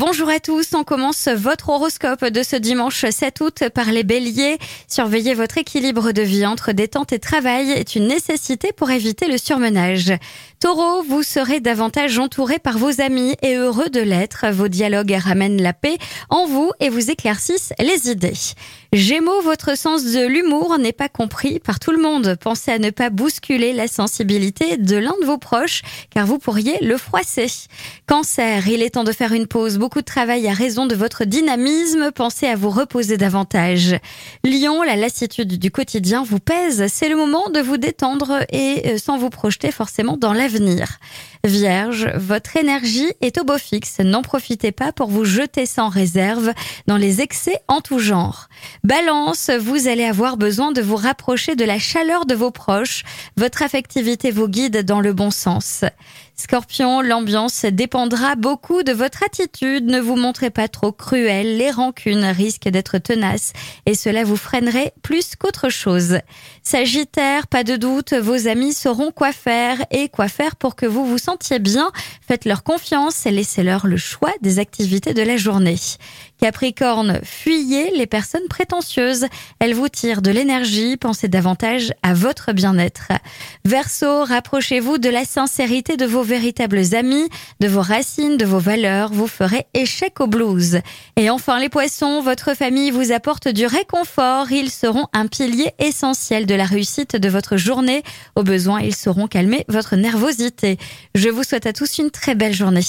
Bonjour à tous, on commence votre horoscope de ce dimanche 7 août par les béliers. Surveiller votre équilibre de vie entre détente et travail est une nécessité pour éviter le surmenage. Taureau, vous serez davantage entouré par vos amis et heureux de l'être. Vos dialogues ramènent la paix en vous et vous éclaircissent les idées. Gémeaux, votre sens de l'humour n'est pas compris par tout le monde. Pensez à ne pas bousculer la sensibilité de l'un de vos proches car vous pourriez le froisser. Cancer, il est temps de faire une pause beaucoup de travail à raison de votre dynamisme, pensez à vous reposer davantage. Lion, la lassitude du quotidien vous pèse, c'est le moment de vous détendre et euh, sans vous projeter forcément dans l'avenir. Vierge, votre énergie est au beau fixe, n'en profitez pas pour vous jeter sans réserve dans les excès en tout genre. Balance, vous allez avoir besoin de vous rapprocher de la chaleur de vos proches, votre affectivité vous guide dans le bon sens. Scorpion, l'ambiance dépendra beaucoup de votre attitude. Ne vous montrez pas trop cruel. Les rancunes risquent d'être tenaces et cela vous freinerait plus qu'autre chose. Sagittaire, pas de doute, vos amis sauront quoi faire et quoi faire pour que vous vous sentiez bien. Faites-leur confiance et laissez-leur le choix des activités de la journée. Capricorne, fuyez les personnes prétentieuses. Elles vous tirent de l'énergie. Pensez davantage à votre bien-être. Verseau, rapprochez-vous de la sincérité de vos véritables amis, de vos racines, de vos valeurs. Vous ferez échec au blues. Et enfin, les poissons, votre famille vous apporte du réconfort. Ils seront un pilier essentiel de la réussite de votre journée. Au besoin, ils sauront calmer votre nervosité. Je vous souhaite à tous une très belle journée.